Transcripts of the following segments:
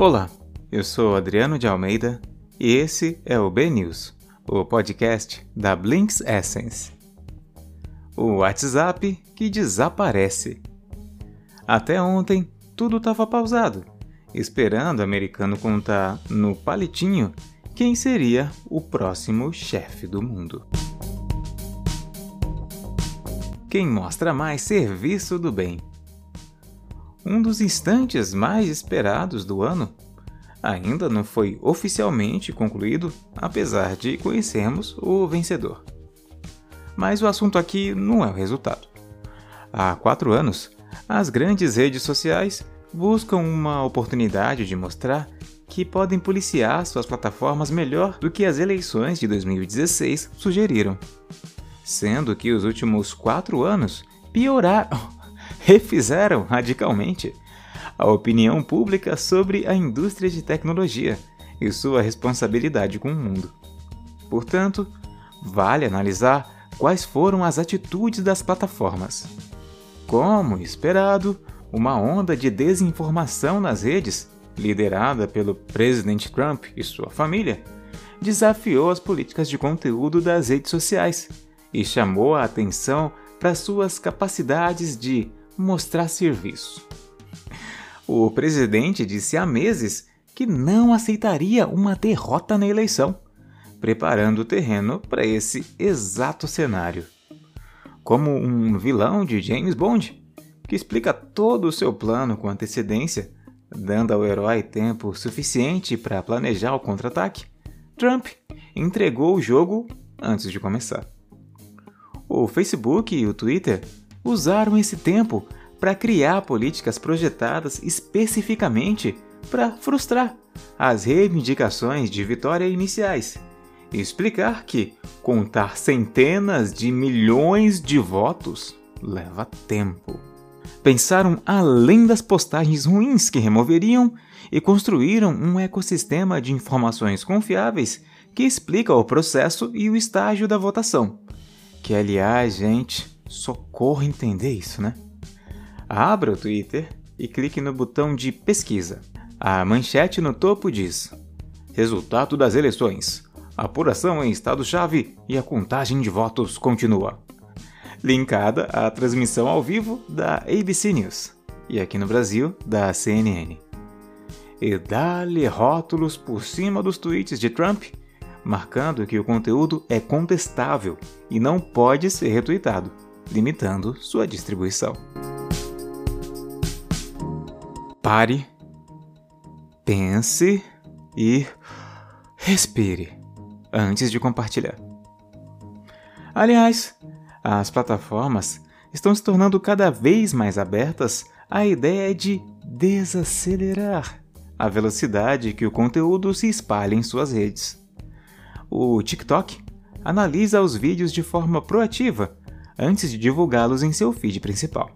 Olá, eu sou Adriano de Almeida e esse é o B News, o podcast da Blinks Essence. O WhatsApp que desaparece. Até ontem, tudo estava pausado, esperando o americano contar no palitinho quem seria o próximo chefe do mundo. Quem mostra mais serviço do bem um dos instantes mais esperados do ano, ainda não foi oficialmente concluído, apesar de conhecermos o vencedor. Mas o assunto aqui não é o resultado. Há quatro anos, as grandes redes sociais buscam uma oportunidade de mostrar que podem policiar suas plataformas melhor do que as eleições de 2016 sugeriram. Sendo que os últimos quatro anos pioraram refizeram radicalmente a opinião pública sobre a indústria de tecnologia e sua responsabilidade com o mundo. Portanto, vale analisar quais foram as atitudes das plataformas. Como esperado, uma onda de desinformação nas redes, liderada pelo presidente Trump e sua família, desafiou as políticas de conteúdo das redes sociais e chamou a atenção para suas capacidades de mostrar serviço. O presidente disse há meses que não aceitaria uma derrota na eleição, preparando o terreno para esse exato cenário. Como um vilão de James Bond, que explica todo o seu plano com antecedência, dando ao herói tempo suficiente para planejar o contra-ataque, Trump entregou o jogo antes de começar. O Facebook e o Twitter usaram esse tempo para criar políticas projetadas especificamente para frustrar as reivindicações de vitória iniciais e explicar que contar centenas de milhões de votos leva tempo. Pensaram além das postagens ruins que removeriam e construíram um ecossistema de informações confiáveis que explica o processo e o estágio da votação. Que, aliás, gente, socorro entender isso, né? Abra o Twitter e clique no botão de pesquisa. A manchete no topo diz: Resultado das eleições. Apuração em estado-chave e a contagem de votos continua. Linkada à transmissão ao vivo da ABC News e aqui no Brasil da CNN. E dá-lhe rótulos por cima dos tweets de Trump, marcando que o conteúdo é contestável e não pode ser retweetado, limitando sua distribuição. Pare, pense e respire antes de compartilhar. Aliás, as plataformas estão se tornando cada vez mais abertas à ideia de desacelerar a velocidade que o conteúdo se espalha em suas redes. O TikTok analisa os vídeos de forma proativa antes de divulgá-los em seu feed principal.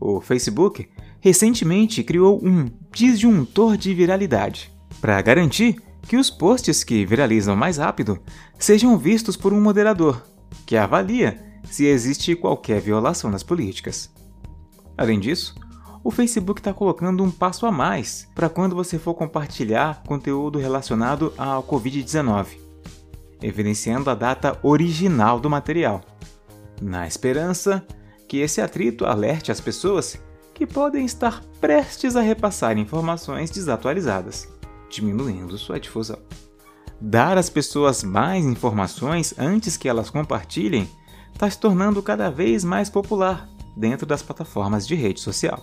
O Facebook recentemente criou um disjuntor de viralidade para garantir que os posts que viralizam mais rápido sejam vistos por um moderador, que avalia se existe qualquer violação das políticas. Além disso, o Facebook está colocando um passo a mais para quando você for compartilhar conteúdo relacionado ao Covid-19, evidenciando a data original do material, na esperança que esse atrito alerte as pessoas que podem estar prestes a repassar informações desatualizadas, diminuindo sua difusão. Dar às pessoas mais informações antes que elas compartilhem está se tornando cada vez mais popular dentro das plataformas de rede social.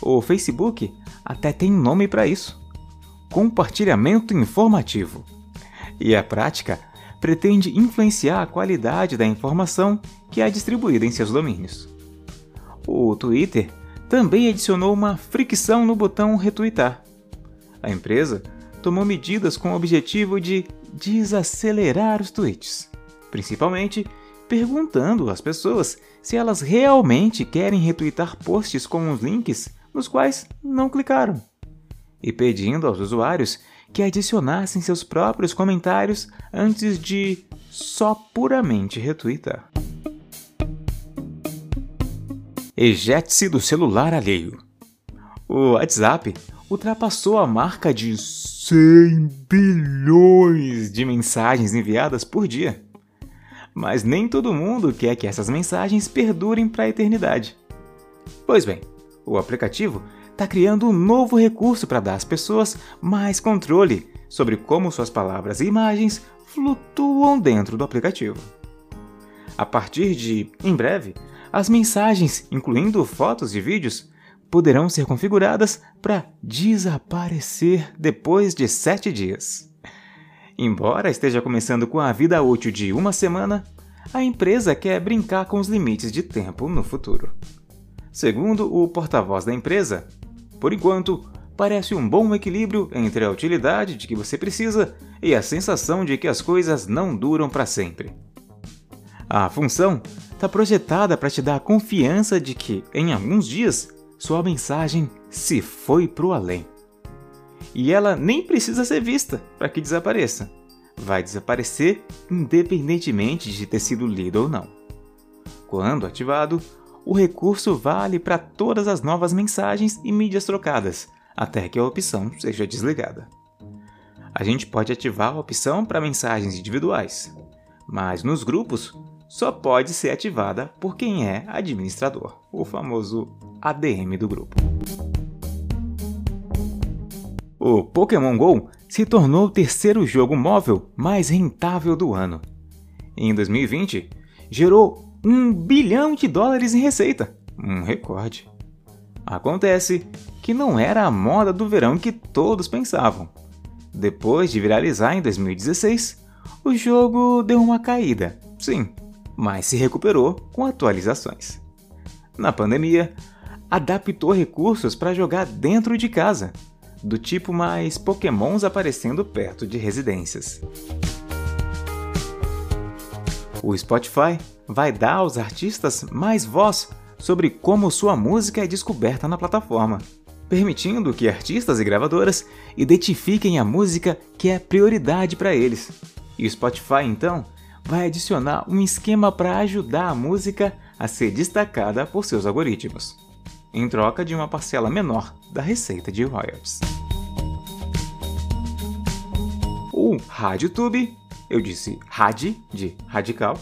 O Facebook até tem nome para isso: compartilhamento informativo. E a prática pretende influenciar a qualidade da informação que é distribuída em seus domínios. O Twitter também adicionou uma fricção no botão retweetar. A empresa tomou medidas com o objetivo de desacelerar os tweets, principalmente perguntando às pessoas se elas realmente querem retweetar posts com os links nos quais não clicaram, e pedindo aos usuários que adicionassem seus próprios comentários antes de só puramente retweetar. Ejete-se do celular alheio. O WhatsApp ultrapassou a marca de 100 bilhões de mensagens enviadas por dia. Mas nem todo mundo quer que essas mensagens perdurem para a eternidade. Pois bem, o aplicativo está criando um novo recurso para dar às pessoas mais controle sobre como suas palavras e imagens flutuam dentro do aplicativo. A partir de, em breve, as mensagens, incluindo fotos e vídeos, poderão ser configuradas para desaparecer depois de sete dias. Embora esteja começando com a vida útil de uma semana, a empresa quer brincar com os limites de tempo no futuro. Segundo o porta-voz da empresa, por enquanto, parece um bom equilíbrio entre a utilidade de que você precisa e a sensação de que as coisas não duram para sempre. A função está projetada para te dar a confiança de que, em alguns dias, sua mensagem se foi para o além. E ela nem precisa ser vista para que desapareça. Vai desaparecer independentemente de ter sido lido ou não. Quando ativado, o recurso vale para todas as novas mensagens e mídias trocadas, até que a opção seja desligada. A gente pode ativar a opção para mensagens individuais, mas nos grupos só pode ser ativada por quem é administrador, o famoso ADM do grupo. O Pokémon Go se tornou o terceiro jogo móvel mais rentável do ano. Em 2020, gerou um bilhão de dólares em receita, um recorde. Acontece que não era a moda do verão que todos pensavam. Depois de viralizar em 2016, o jogo deu uma caída, sim, mas se recuperou com atualizações. Na pandemia, adaptou recursos para jogar dentro de casa, do tipo mais pokémons aparecendo perto de residências. O Spotify vai dar aos artistas mais voz sobre como sua música é descoberta na plataforma, permitindo que artistas e gravadoras identifiquem a música que é prioridade para eles. E o Spotify então vai adicionar um esquema para ajudar a música a ser destacada por seus algoritmos, em troca de uma parcela menor da receita de royalties. O RadioTube, eu disse RAD de radical,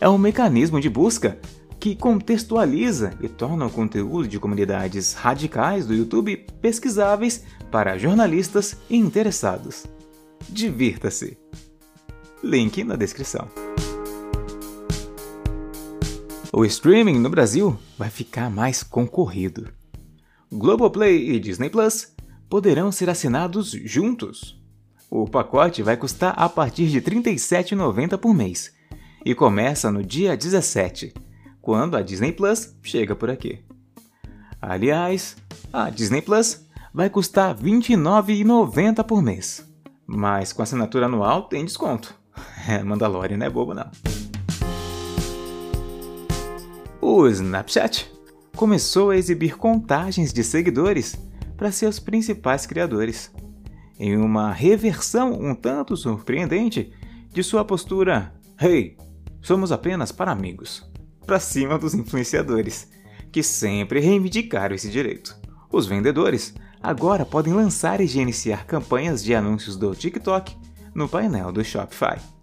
é um mecanismo de busca que contextualiza e torna o conteúdo de comunidades radicais do YouTube pesquisáveis para jornalistas e interessados. Divirta-se! Link na descrição. O streaming no Brasil vai ficar mais concorrido. Globoplay e Disney Plus poderão ser assinados juntos. O pacote vai custar a partir de R$ 37,90 por mês e começa no dia 17, quando a Disney Plus chega por aqui. Aliás, a Disney Plus vai custar R$ 29,90 por mês, mas com assinatura anual tem desconto. É, Mandalorian não é bobo não. O Snapchat começou a exibir contagens de seguidores para seus principais criadores, em uma reversão um tanto surpreendente de sua postura Hey, somos apenas para amigos, para cima dos influenciadores, que sempre reivindicaram esse direito. Os vendedores agora podem lançar e gerenciar campanhas de anúncios do TikTok no painel do Shopify.